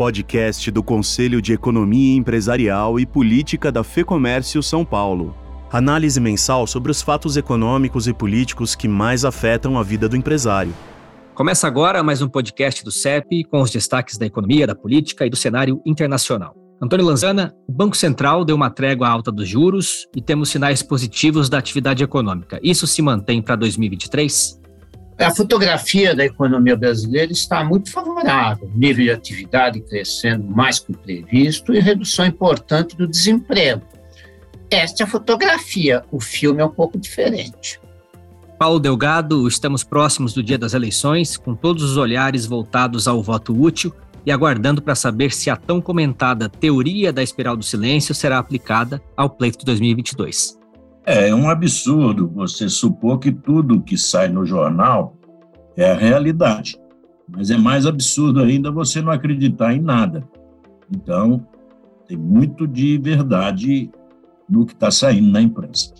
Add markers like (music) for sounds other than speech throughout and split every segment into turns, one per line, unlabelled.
podcast do Conselho de Economia Empresarial e Política da FEComércio São Paulo. Análise mensal sobre os fatos econômicos e políticos que mais afetam a vida do empresário.
Começa agora mais um podcast do CEP com os destaques da economia, da política e do cenário internacional. Antônio Lanzana, o Banco Central deu uma trégua alta dos juros e temos sinais positivos da atividade econômica. Isso se mantém para 2023?
A fotografia da economia brasileira está muito favorável, nível de atividade crescendo mais que o previsto e redução importante do desemprego. Esta é a fotografia, o filme é um pouco diferente.
Paulo Delgado, estamos próximos do dia das eleições, com todos os olhares voltados ao voto útil e aguardando para saber se a tão comentada teoria da espiral do silêncio será aplicada ao pleito de 2022.
É, é um absurdo você supor que tudo que sai no jornal é a realidade. Mas é mais absurdo ainda você não acreditar em nada. Então, tem muito de verdade no que está saindo na imprensa.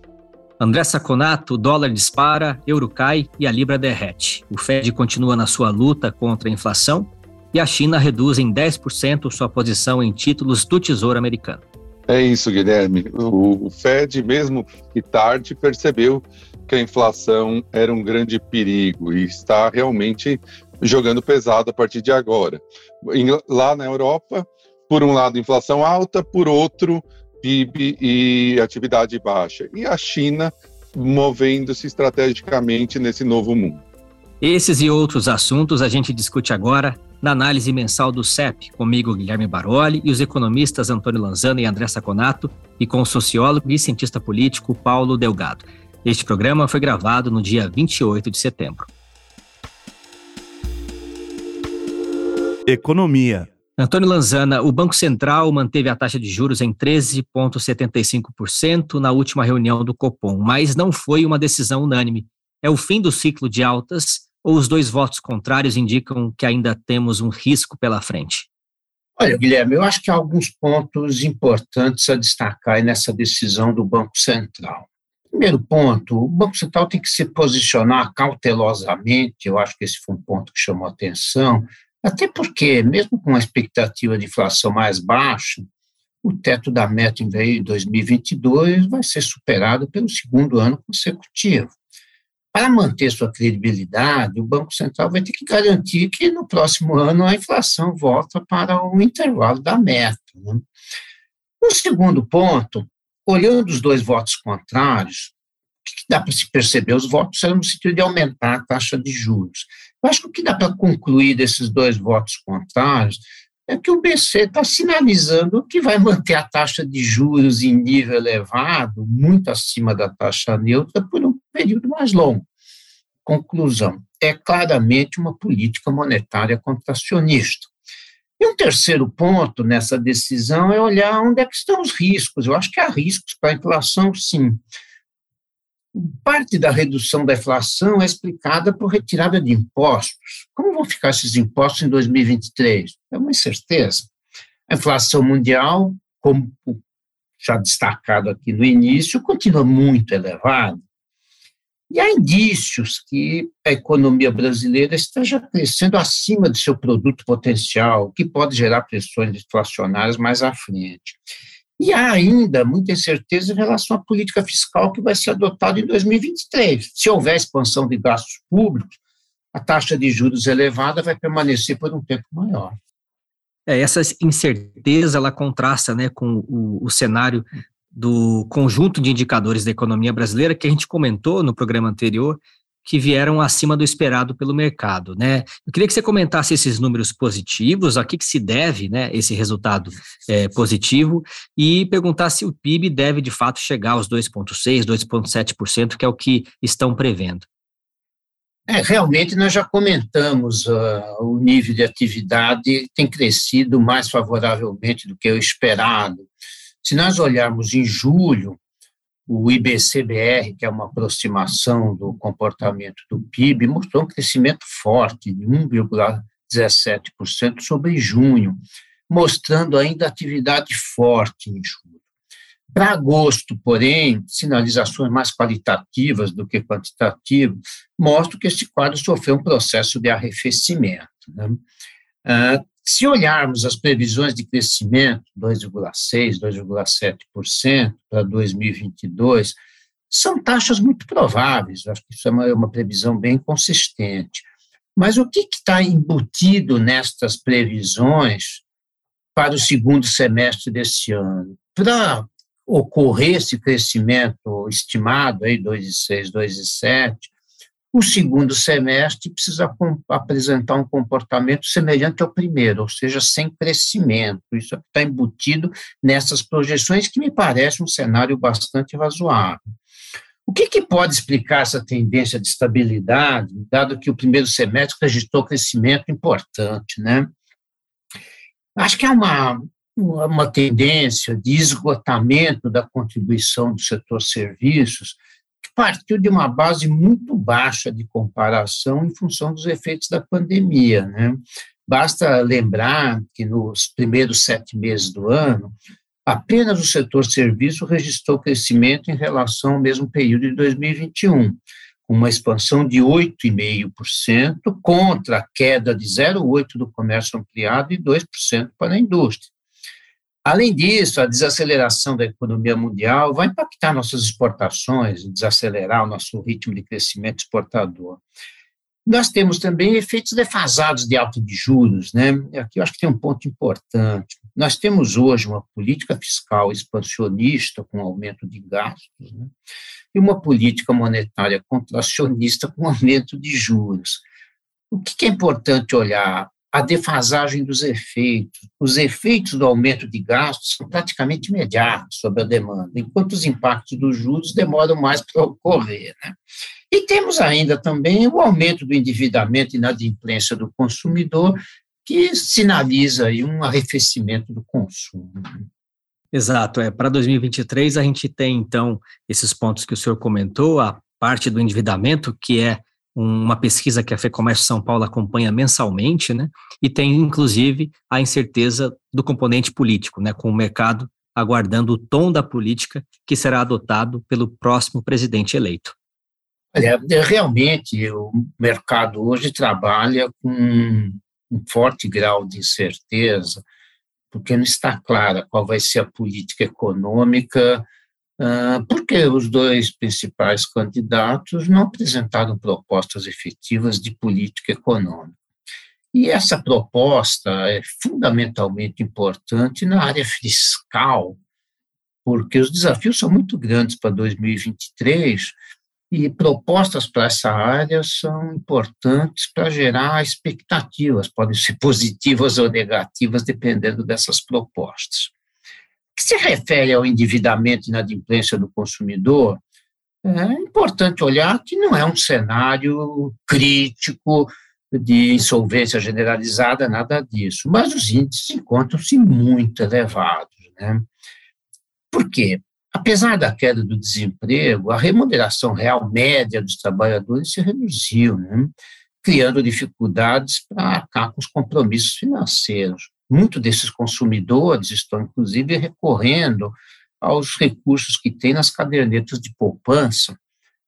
André Saconato, dólar dispara, euro cai e a libra derrete. O Fed continua na sua luta contra a inflação e a China reduz em 10% sua posição em títulos do Tesouro Americano.
É isso, Guilherme. O, Fed, mesmo que tarde, percebeu que a inflação era um grande perigo e está realmente jogando pesado a partir de agora. Lá na Europa, por um lado, inflação alta, por outro, PIB e atividade baixa. E a China movendo-se estrategicamente nesse novo mundo.
Esses e outros assuntos a gente discute agora na análise mensal do CEP, comigo Guilherme Baroli e os economistas Antônio Lanzano e André Saconato, e com o sociólogo e cientista político Paulo Delgado. Este programa foi gravado no dia 28 de setembro.
Economia.
Antônio Lanzana, o Banco Central manteve a taxa de juros em 13,75% na última reunião do Copom, mas não foi uma decisão unânime. É o fim do ciclo de altas ou os dois votos contrários indicam que ainda temos um risco pela frente?
Olha, Guilherme, eu acho que há alguns pontos importantes a destacar nessa decisão do Banco Central. Primeiro ponto, o Banco Central tem que se posicionar cautelosamente, eu acho que esse foi um ponto que chamou atenção, até porque, mesmo com a expectativa de inflação mais baixa, o teto da meta em 2022 vai ser superado pelo segundo ano consecutivo. Para manter sua credibilidade, o Banco Central vai ter que garantir que no próximo ano a inflação volta para o intervalo da meta. Né? Um segundo ponto, olhando os dois votos contrários, o que dá para se perceber? Os votos eram no sentido de aumentar a taxa de juros. Eu acho que o que dá para concluir desses dois votos contrários é que o BC está sinalizando que vai manter a taxa de juros em nível elevado, muito acima da taxa neutra, por um período mais longo. Conclusão: é claramente uma política monetária contracionista. E um terceiro ponto nessa decisão é olhar onde é que estão os riscos. Eu acho que há riscos para a inflação, sim. Parte da redução da inflação é explicada por retirada de impostos. Como vão ficar esses impostos em 2023? É uma incerteza. A inflação mundial, como já destacado aqui no início, continua muito elevada. E há indícios que a economia brasileira esteja crescendo acima do seu produto potencial, que pode gerar pressões inflacionárias mais à frente. E há ainda muita incerteza em relação à política fiscal que vai ser adotada em 2023. Se houver expansão de gastos públicos, a taxa de juros elevada vai permanecer por um tempo maior.
É, essa incerteza ela contrasta né, com o, o cenário do conjunto de indicadores da economia brasileira que a gente comentou no programa anterior, que vieram acima do esperado pelo mercado, né? Eu queria que você comentasse esses números positivos, a que, que se deve, né, esse resultado é, positivo, e perguntar se o PIB deve de fato chegar aos 2,6%, 2,7%, que é o que estão prevendo.
É, realmente nós já comentamos uh, o nível de atividade tem crescido mais favoravelmente do que o esperado. Se nós olharmos em julho, o IBCBR, que é uma aproximação do comportamento do PIB, mostrou um crescimento forte de 1,17% sobre junho, mostrando ainda atividade forte em julho. Para agosto, porém, sinalizações mais qualitativas do que quantitativas mostram que esse quadro sofreu um processo de arrefecimento. Né? Uh, se olharmos as previsões de crescimento, 2,6%, 2,7% para 2022, são taxas muito prováveis, acho que isso é uma, é uma previsão bem consistente. Mas o que está embutido nestas previsões para o segundo semestre deste ano? Para ocorrer esse crescimento estimado, aí 2,6, 2,7, o segundo semestre precisa apresentar um comportamento semelhante ao primeiro, ou seja, sem crescimento. Isso está embutido nessas projeções, que me parece um cenário bastante razoável. O que, que, pode explicar essa tendência de estabilidade, dado que o primeiro semestre registrou crescimento importante, né? Acho que há uma, uma tendência de esgotamento da contribuição do setor serviços, partiu de uma base muito baixa de comparação em função dos efeitos da pandemia. Né? Basta lembrar que nos primeiros sete meses do ano, apenas o setor serviço registrou crescimento em relação ao mesmo período de 2021, com uma expansão de 8,5% contra a queda de 0,8% do comércio ampliado e 2% para a indústria. Além disso, a desaceleração da economia mundial vai impactar nossas exportações, desacelerar o nosso ritmo de crescimento exportador. Nós temos também efeitos defasados de alta de juros, né? Aqui eu acho que tem um ponto importante. Nós temos hoje uma política fiscal expansionista com aumento de gastos, né? E uma política monetária contracionista com aumento de juros. O que é importante olhar? A defasagem dos efeitos. Os efeitos do aumento de gastos são praticamente imediatos sobre a demanda, enquanto os impactos dos juros demoram mais para ocorrer. Né? E temos ainda também o aumento do endividamento e inadimplência do consumidor, que sinaliza aí um arrefecimento do consumo.
Exato, é para 2023 a gente tem então esses pontos que o senhor comentou, a parte do endividamento, que é uma pesquisa que a FEComércio São Paulo acompanha mensalmente, né? E tem, inclusive, a incerteza do componente político, né? Com o mercado aguardando o tom da política que será adotado pelo próximo presidente eleito.
Olha, é, realmente o mercado hoje trabalha com um forte grau de incerteza, porque não está clara qual vai ser a política econômica porque os dois principais candidatos não apresentaram propostas efetivas de política econômica. E essa proposta é fundamentalmente importante na área fiscal, porque os desafios são muito grandes para 2023 e propostas para essa área são importantes para gerar expectativas, podem ser (laughs) positivas ou negativas, dependendo dessas propostas que se refere ao endividamento e inadimplência do consumidor, é importante olhar que não é um cenário crítico de insolvência generalizada, nada disso, mas os índices encontram-se muito elevados. Né? Por quê? Apesar da queda do desemprego, a remuneração real média dos trabalhadores se reduziu, né? criando dificuldades para arcar com os compromissos financeiros. Muitos desses consumidores estão, inclusive, recorrendo aos recursos que têm nas cadernetas de poupança,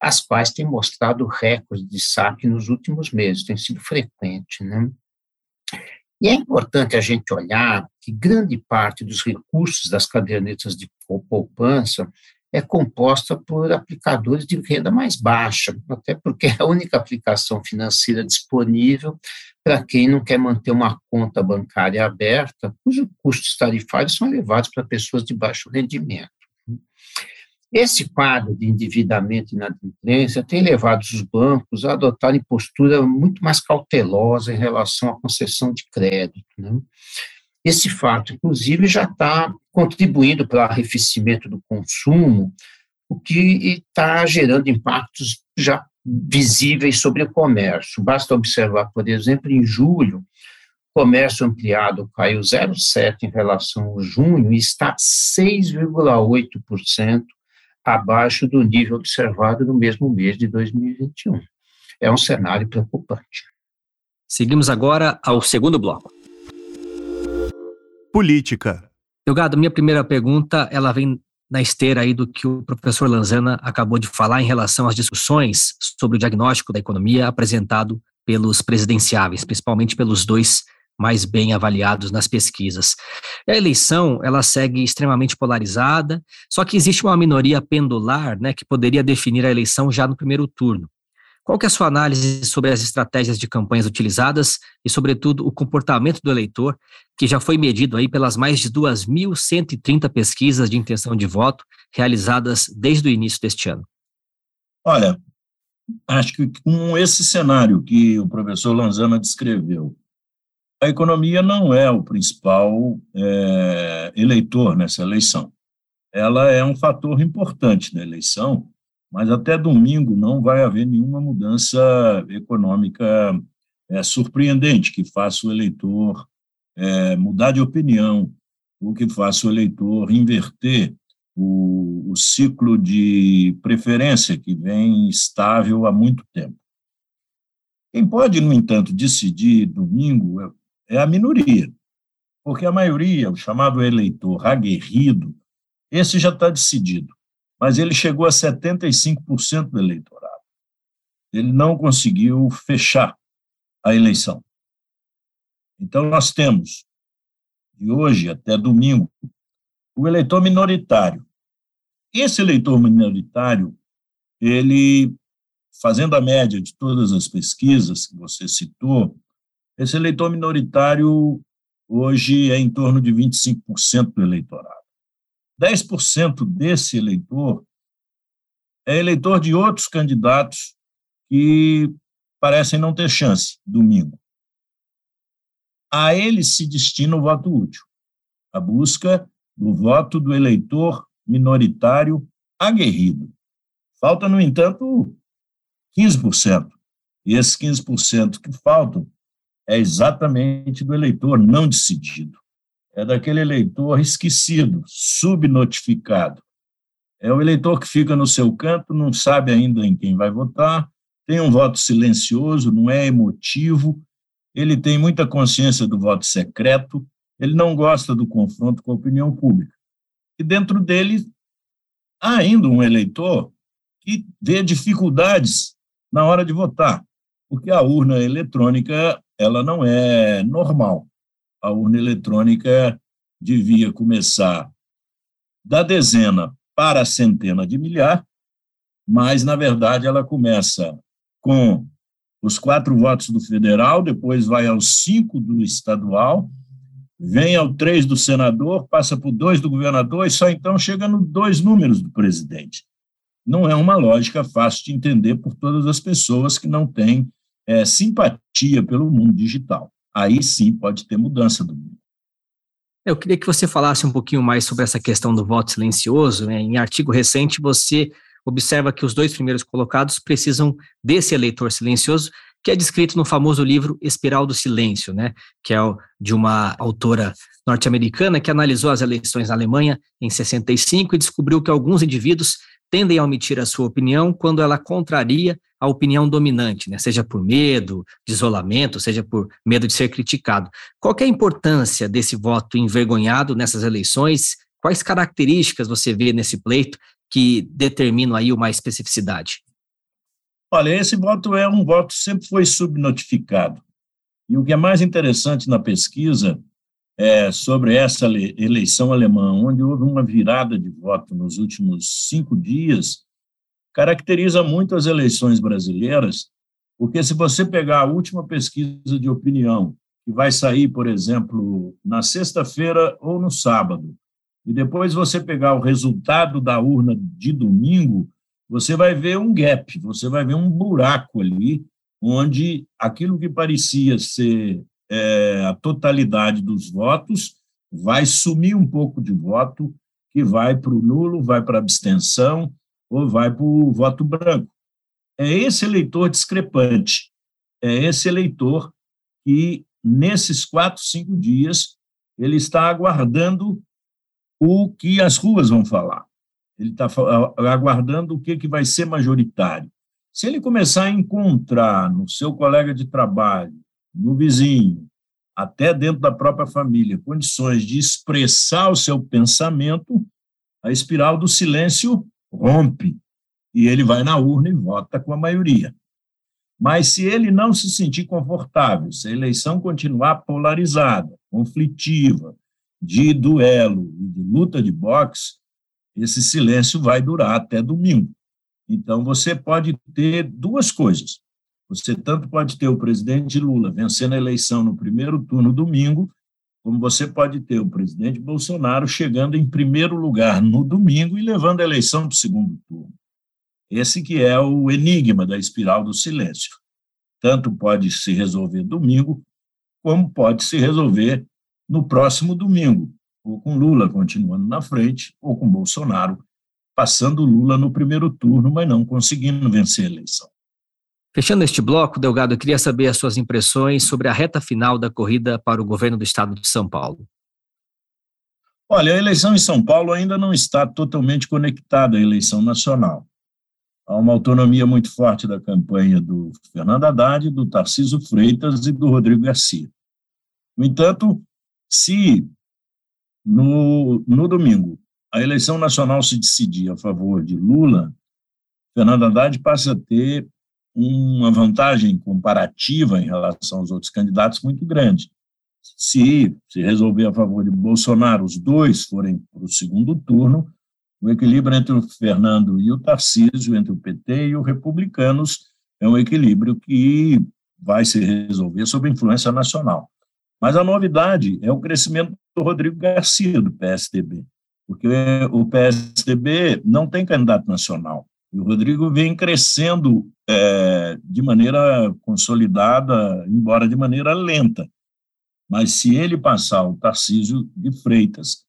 as quais têm mostrado recorde de saque nos últimos meses, tem sido frequente. Né? E é importante a gente olhar que grande parte dos recursos das cadernetas de poupança é composta por aplicadores de renda mais baixa, até porque é a única aplicação financeira disponível para quem não quer manter uma conta bancária aberta, cujos custos tarifários são elevados para pessoas de baixo rendimento. Esse quadro de endividamento e inadimplência tem levado os bancos a adotarem postura muito mais cautelosa em relação à concessão de crédito. Né? Esse fato, inclusive, já está contribuindo para o arrefecimento do consumo, o que está gerando impactos já visíveis sobre o comércio. Basta observar, por exemplo, em julho, o comércio ampliado caiu 0,7% em relação ao junho e está 6,8% abaixo do nível observado no mesmo mês de 2021. É um cenário preocupante.
Seguimos agora ao segundo bloco.
Política.
Delgado, minha primeira pergunta, ela vem na esteira aí do que o professor Lanzana acabou de falar em relação às discussões sobre o diagnóstico da economia apresentado pelos presidenciáveis, principalmente pelos dois mais bem avaliados nas pesquisas. A eleição, ela segue extremamente polarizada, só que existe uma minoria pendular, né, que poderia definir a eleição já no primeiro turno. Qual que é a sua análise sobre as estratégias de campanhas utilizadas e, sobretudo, o comportamento do eleitor, que já foi medido aí pelas mais de 2.130 pesquisas de intenção de voto realizadas desde o início deste ano?
Olha, acho que com esse cenário que o professor Lanzana descreveu, a economia não é o principal é, eleitor nessa eleição. Ela é um fator importante na eleição, mas até domingo não vai haver nenhuma mudança econômica é, surpreendente que faça o eleitor é, mudar de opinião, ou que faça o eleitor inverter o, o ciclo de preferência que vem estável há muito tempo. Quem pode, no entanto, decidir domingo é, é a minoria, porque a maioria, o chamado eleitor aguerrido, esse já está decidido mas ele chegou a 75% do eleitorado. Ele não conseguiu fechar a eleição. Então, nós temos, de hoje até domingo, o eleitor minoritário. Esse eleitor minoritário, ele, fazendo a média de todas as pesquisas que você citou, esse eleitor minoritário hoje é em torno de 25% do eleitorado. 10% desse eleitor é eleitor de outros candidatos que parecem não ter chance domingo. A eles se destina o voto útil, a busca do voto do eleitor minoritário aguerrido. Falta, no entanto, 15%. E esses 15% que faltam é exatamente do eleitor não decidido é daquele eleitor esquecido, subnotificado. É o eleitor que fica no seu canto, não sabe ainda em quem vai votar, tem um voto silencioso, não é emotivo, ele tem muita consciência do voto secreto, ele não gosta do confronto com a opinião pública. E dentro dele há ainda um eleitor que vê dificuldades na hora de votar, porque a urna eletrônica ela não é normal a urna eletrônica devia começar da dezena para a centena de milhar, mas, na verdade, ela começa com os quatro votos do federal, depois vai aos cinco do estadual, vem ao três do senador, passa por dois do governador e só então chega nos dois números do presidente. Não é uma lógica fácil de entender por todas as pessoas que não têm é, simpatia pelo mundo digital aí sim pode ter mudança do mundo.
Eu queria que você falasse um pouquinho mais sobre essa questão do voto silencioso. Né? Em artigo recente, você observa que os dois primeiros colocados precisam desse eleitor silencioso, que é descrito no famoso livro Espiral do Silêncio, né? que é de uma autora norte-americana que analisou as eleições na Alemanha em 65 e descobriu que alguns indivíduos tendem a omitir a sua opinião quando ela contraria a opinião dominante, né? seja por medo de isolamento, seja por medo de ser criticado. Qual é a importância desse voto envergonhado nessas eleições? Quais características você vê nesse pleito que determinam aí uma especificidade?
Olha, esse voto é um voto que sempre foi subnotificado. E o que é mais interessante na pesquisa é, sobre essa eleição alemã, onde houve uma virada de voto nos últimos cinco dias, caracteriza muito as eleições brasileiras, porque se você pegar a última pesquisa de opinião, que vai sair, por exemplo, na sexta-feira ou no sábado, e depois você pegar o resultado da urna de domingo, você vai ver um gap, você vai ver um buraco ali, onde aquilo que parecia ser é, a totalidade dos votos, vai sumir um pouco de voto, que vai para o nulo, vai para a abstenção ou vai para o voto branco. É esse eleitor discrepante, é esse eleitor que, nesses quatro, cinco dias, ele está aguardando o que as ruas vão falar. Ele está aguardando o que, que vai ser majoritário. Se ele começar a encontrar no seu colega de trabalho, no vizinho, até dentro da própria família, condições de expressar o seu pensamento, a espiral do silêncio rompe e ele vai na urna e vota com a maioria. Mas se ele não se sentir confortável, se a eleição continuar polarizada, conflitiva, de duelo e de luta de boxe, esse silêncio vai durar até domingo. Então, você pode ter duas coisas. Você tanto pode ter o presidente Lula vencendo a eleição no primeiro turno domingo, como você pode ter o presidente Bolsonaro chegando em primeiro lugar no domingo e levando a eleição para o segundo turno. Esse que é o enigma da espiral do silêncio. Tanto pode se resolver domingo, como pode se resolver no próximo domingo, ou com Lula continuando na frente, ou com Bolsonaro passando Lula no primeiro turno, mas não conseguindo vencer a eleição.
Fechando este bloco, Delgado, eu queria saber as suas impressões sobre a reta final da corrida para o governo do estado de São Paulo.
Olha, a eleição em São Paulo ainda não está totalmente conectada à eleição nacional. Há uma autonomia muito forte da campanha do Fernando Haddad, do Tarciso Freitas e do Rodrigo Garcia. No entanto, se no, no domingo a eleição nacional se decidir a favor de Lula, Fernando Haddad passa a ter uma vantagem comparativa em relação aos outros candidatos muito grande. Se se resolver a favor de Bolsonaro, os dois forem para o segundo turno, o equilíbrio entre o Fernando e o Tarcísio, entre o PT e os republicanos, é um equilíbrio que vai se resolver sob influência nacional. Mas a novidade é o crescimento do Rodrigo Garcia, do PSDB, porque o PSDB não tem candidato nacional. E o Rodrigo vem crescendo é, de maneira consolidada, embora de maneira lenta. Mas se ele passar o Tarcísio de Freitas,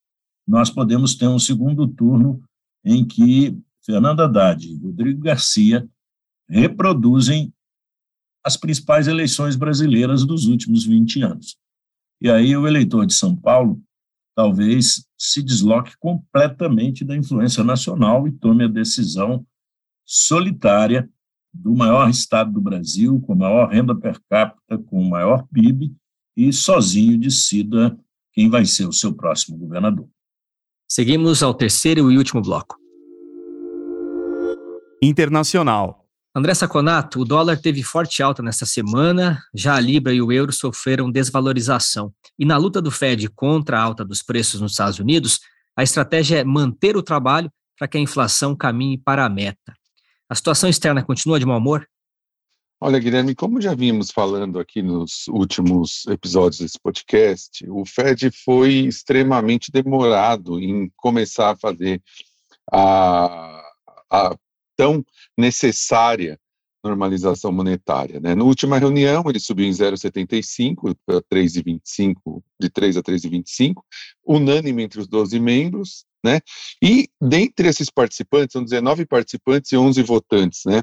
nós podemos ter um segundo turno em que Fernando Haddad e Rodrigo Garcia reproduzem as principais eleições brasileiras dos últimos 20 anos. E aí o eleitor de São Paulo talvez se desloque completamente da influência nacional e tome a decisão solitária do maior estado do Brasil, com a maior renda per capita, com o maior PIB, e sozinho decida quem vai ser o seu próximo governador.
Seguimos ao terceiro e último bloco.
Internacional.
André Saconato, o dólar teve forte alta nesta semana, já a Libra e o euro sofreram desvalorização. E na luta do Fed contra a alta dos preços nos Estados Unidos, a estratégia é manter o trabalho para que a inflação caminhe para a meta. A situação externa continua de mau humor?
Olha, Guilherme, como já vimos falando aqui nos últimos episódios desse podcast, o Fed foi extremamente demorado em começar a fazer a, a tão necessária normalização monetária. Né? Na última reunião, ele subiu em 0,75 para 3,25, de 3 a 3,25, unânime entre os 12 membros, né? E dentre esses participantes, são 19 participantes e 11 votantes, né?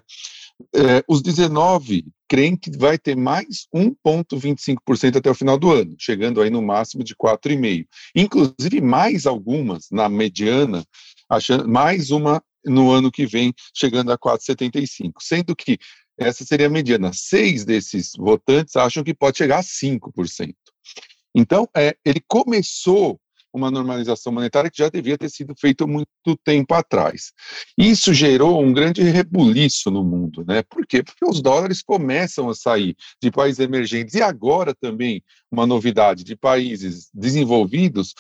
É, os 19 creem que vai ter mais 1,25% até o final do ano, chegando aí no máximo de 4,5%. Inclusive, mais algumas na mediana, achando, mais uma no ano que vem, chegando a 4,75%. Sendo que essa seria a mediana. Seis desses votantes acham que pode chegar a 5%. Então, é, ele começou uma normalização monetária que já devia ter sido feita muito tempo atrás. Isso gerou um grande rebuliço no mundo, né? Por quê? Porque os dólares começam a sair de países emergentes e agora também uma novidade de países desenvolvidos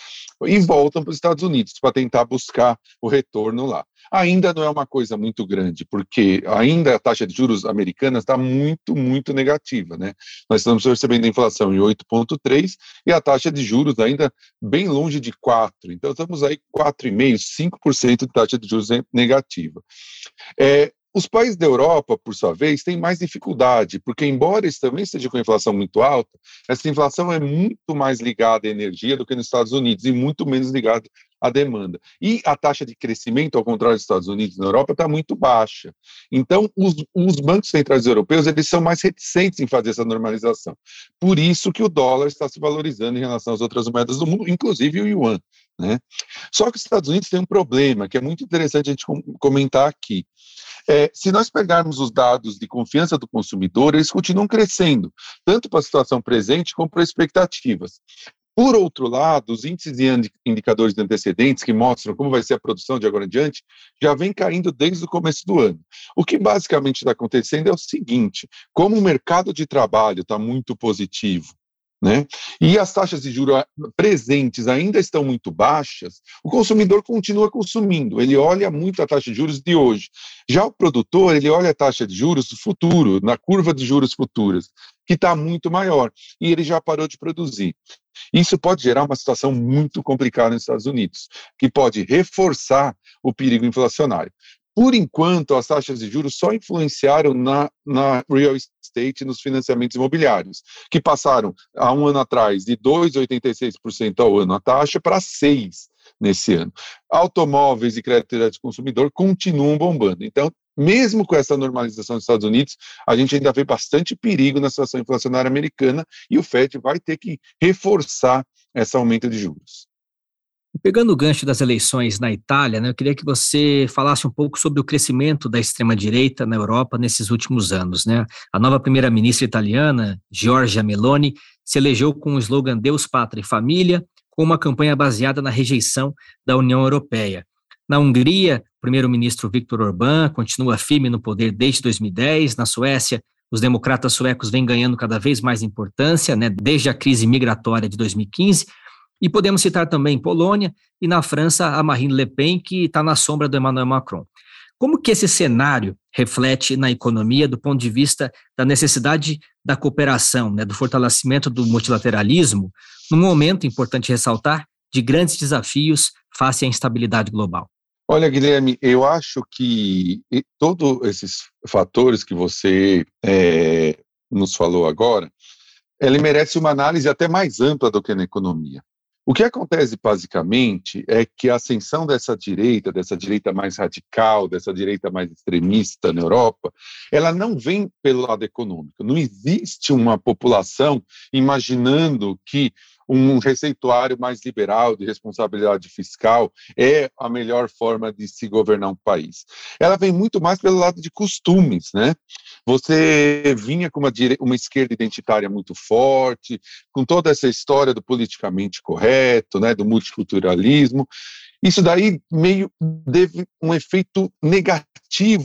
e voltam para os Estados Unidos para tentar buscar o retorno lá. Ainda não é uma coisa muito grande, porque ainda a taxa de juros americana está muito, muito negativa, né? Nós estamos percebendo a inflação em 8,3 e a taxa de juros ainda bem longe de 4. Então estamos aí 4,5, 5% de taxa de juros negativa. É, os países da Europa, por sua vez, têm mais dificuldade, porque, embora eles também estejam com inflação muito alta, essa inflação é muito mais ligada à energia do que nos Estados Unidos e muito menos ligada à demanda. E a taxa de crescimento, ao contrário dos Estados Unidos e na Europa, está muito baixa. Então, os, os, bancos centrais europeus eles são mais reticentes em fazer essa normalização. Por isso que o dólar está se valorizando em relação às outras moedas do mundo, inclusive o yuan. Né? Só que os Estados Unidos têm um problema que é muito interessante a gente comentar aqui. É, se nós pegarmos os dados de confiança do consumidor, eles continuam crescendo, tanto para a situação presente como para expectativas. Por outro lado, os índices e indicadores de antecedentes que mostram como vai ser a produção de agora em diante já vem caindo desde o começo do ano. O que basicamente está acontecendo é o seguinte: como o mercado de trabalho está muito positivo, né? E as taxas de juros presentes ainda estão muito baixas, o consumidor continua consumindo, ele olha muito a taxa de juros de hoje. Já o produtor, ele olha a taxa de juros do futuro, na curva de juros futuras, que está muito maior, e ele já parou de produzir. Isso pode gerar uma situação muito complicada nos Estados Unidos, que pode reforçar o perigo inflacionário. Por enquanto, as taxas de juros só influenciaram na, na real estate, nos financiamentos imobiliários, que passaram há um ano atrás de 2,86% ao ano a taxa para 6% nesse ano. Automóveis e crédito de consumidor continuam bombando. Então, mesmo com essa normalização dos Estados Unidos, a gente ainda vê bastante perigo na situação inflacionária americana e o FED vai ter que reforçar esse aumento de juros.
Pegando o gancho das eleições na Itália, né, eu queria que você falasse um pouco sobre o crescimento da extrema-direita na Europa nesses últimos anos. Né? A nova primeira-ministra italiana, Giorgia Meloni, se elegeu com o slogan Deus, Pátria e Família, com uma campanha baseada na rejeição da União Europeia. Na Hungria, o primeiro-ministro Viktor Orbán continua firme no poder desde 2010. Na Suécia, os democratas suecos vêm ganhando cada vez mais importância, né, desde a crise migratória de 2015. E podemos citar também Polônia e na França a Marine Le Pen, que está na sombra do Emmanuel Macron. Como que esse cenário reflete na economia do ponto de vista da necessidade da cooperação, né, do fortalecimento do multilateralismo, num momento, importante ressaltar, de grandes desafios face à instabilidade global?
Olha, Guilherme, eu acho que todos esses fatores que você é, nos falou agora, ele merece uma análise até mais ampla do que na economia. O que acontece basicamente é que a ascensão dessa direita, dessa direita mais radical, dessa direita mais extremista na Europa, ela não vem pelo lado econômico. Não existe uma população imaginando que um receituário mais liberal de responsabilidade fiscal é a melhor forma de se governar um país. Ela vem muito mais pelo lado de costumes, né? Você vinha com uma, uma esquerda identitária muito forte, com toda essa história do politicamente correto, né, do multiculturalismo, isso daí meio teve um efeito negativo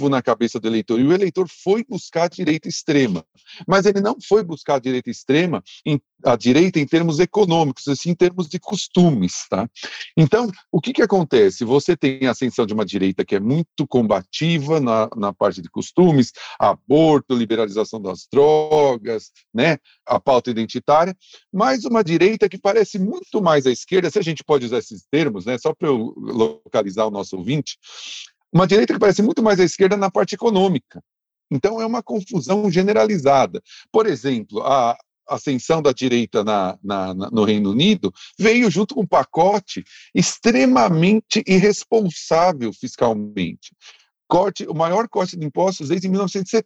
na cabeça do eleitor, e o eleitor foi buscar a direita extrema. Mas ele não foi buscar a direita extrema, em, a direita em termos econômicos, assim, em termos de costumes. Tá? Então, o que, que acontece? Você tem a ascensão de uma direita que é muito combativa na, na parte de costumes, aborto, liberalização das drogas, né, a pauta identitária, mas uma direita que parece muito mais à esquerda, se a gente pode usar esses termos, né, só para eu localizar o nosso ouvinte, uma direita que parece muito mais à esquerda na parte econômica. Então, é uma confusão generalizada. Por exemplo, a ascensão da direita na, na, na, no Reino Unido veio junto com um pacote extremamente irresponsável fiscalmente. Corte, o maior corte de impostos desde 1970,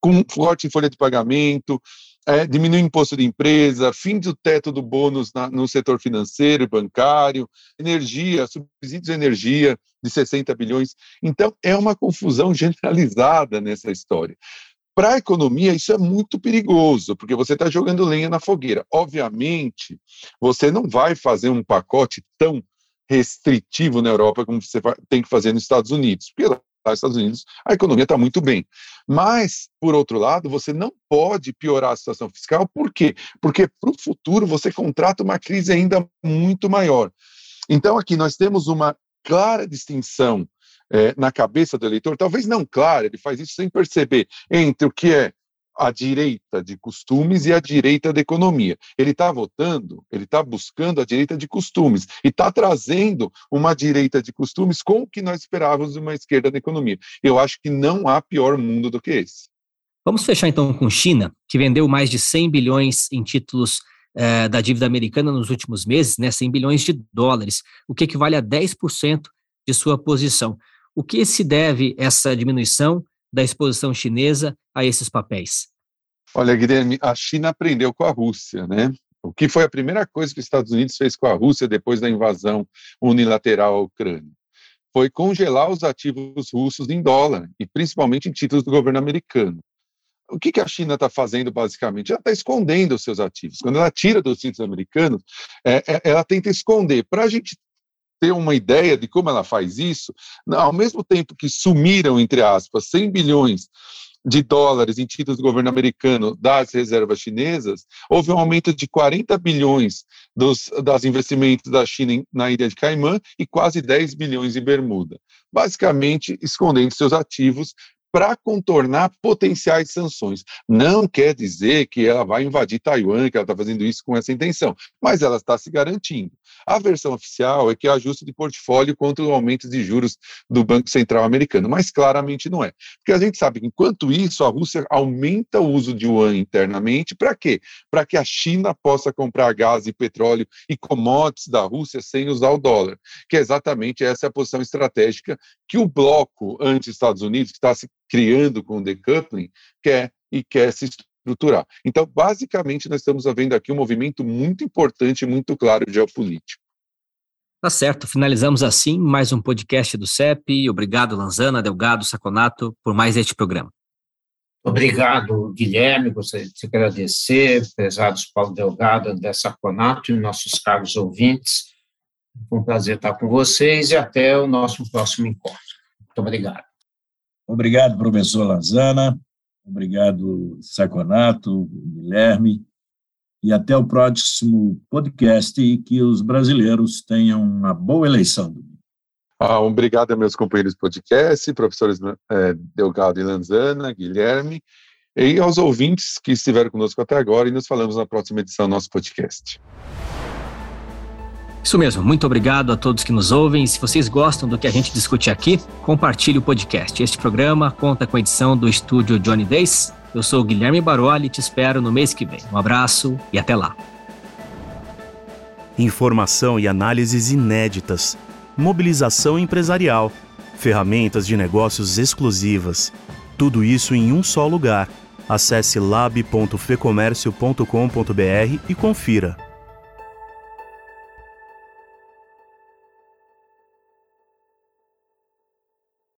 com corte em folha de pagamento, é, diminuir o imposto de empresa, fim do teto do bônus na, no setor financeiro e bancário, energia, subsídios de energia de 60 bilhões. Então, é uma confusão (laughs) generalizada nessa história. Para a economia, isso é muito perigoso, porque você está jogando lenha na fogueira. Obviamente, você não vai fazer um pacote tão restritivo na Europa como você tem que fazer nos Estados Unidos, porque lá nos Estados Unidos a economia está muito bem. Mas, por outro lado, você não pode piorar a situação fiscal, por quê? Porque para o futuro você contrata uma crise ainda muito maior. Então, aqui nós temos uma clara distinção é, na cabeça do eleitor, talvez não clara, ele faz isso sem perceber, entre o que é a direita de costumes e a direita da economia. Ele está votando, ele está buscando a direita de costumes e está trazendo uma direita de costumes com o que nós esperávamos de uma esquerda na economia. Eu acho que não há pior mundo do que esse.
Vamos fechar então com China, que vendeu mais de 100 bilhões em títulos eh, da dívida americana nos últimos meses, né, 100 bilhões de dólares, o que equivale a 10% de sua posição. O que se deve essa diminuição da exposição chinesa a esses papéis?
Olha, Guilherme, a China aprendeu com a Rússia, né? O que foi a primeira coisa que os Estados Unidos fez com a Rússia depois da invasão unilateral à Ucrânia? Foi congelar os ativos russos em dólar, e principalmente em títulos do governo americano. o que, a China está fazendo basicamente? Ela está escondendo os seus ativos. Quando ela tira dos cintos americanos, é, é, ela tenta esconder. Para a gente ter uma ideia de como ela faz isso, ao mesmo tempo que sumiram, entre aspas, 100 bilhões de dólares em títulos do governo americano das reservas chinesas, houve um aumento de 40 bilhões dos das investimentos da China na ilha de Caimã e quase 10 bilhões em Bermuda, basicamente escondendo seus ativos para contornar potenciais sanções. Não quer dizer que ela vai invadir Taiwan, que ela está fazendo isso com essa intenção, mas ela está se garantindo. A versão oficial é que é ajuste de portfólio contra o aumento de juros do Banco Central americano, mas claramente não é. Porque a gente sabe que, enquanto isso, a Rússia aumenta o uso de yuan internamente, para quê? Para que a China possa comprar gás e petróleo e commodities da Rússia sem usar o dólar, que é exatamente essa a posição estratégica que o bloco anti-Estados Unidos, que está se criando com o decoupling, quer e quer se estruturar. Então, basicamente, nós estamos vendo aqui um movimento muito importante e muito claro geopolítico.
Tá certo, finalizamos assim mais um podcast do CEP. Obrigado, Lanzana, Delgado, Saconato, por mais este programa.
Obrigado, Guilherme. Gostaria de te agradecer, prezados Paulo Delgado, André Saconato e nossos caros ouvintes. Foi um prazer estar com vocês e até o nosso próximo encontro. Muito obrigado.
Obrigado, professor Lanzana. Obrigado, Saconato, Guilherme. E até o próximo podcast e que os brasileiros tenham uma boa eleição.
Ah, obrigado a meus companheiros podcast, professores é, Delgado e Lanzana, Guilherme, e aos ouvintes que estiveram conosco até agora, e nos falamos na próxima edição do nosso podcast.
Isso mesmo, muito obrigado a todos que nos ouvem. Se vocês gostam do que a gente discute aqui, compartilhe o podcast. Este programa conta com a edição do estúdio Johnny Days. Eu sou Guilherme Baroli e te espero no mês que vem. Um abraço e até lá.
Informação e análises inéditas, mobilização empresarial, ferramentas de negócios exclusivas. Tudo isso em um só lugar. Acesse lab.fecomércio.com.br e confira.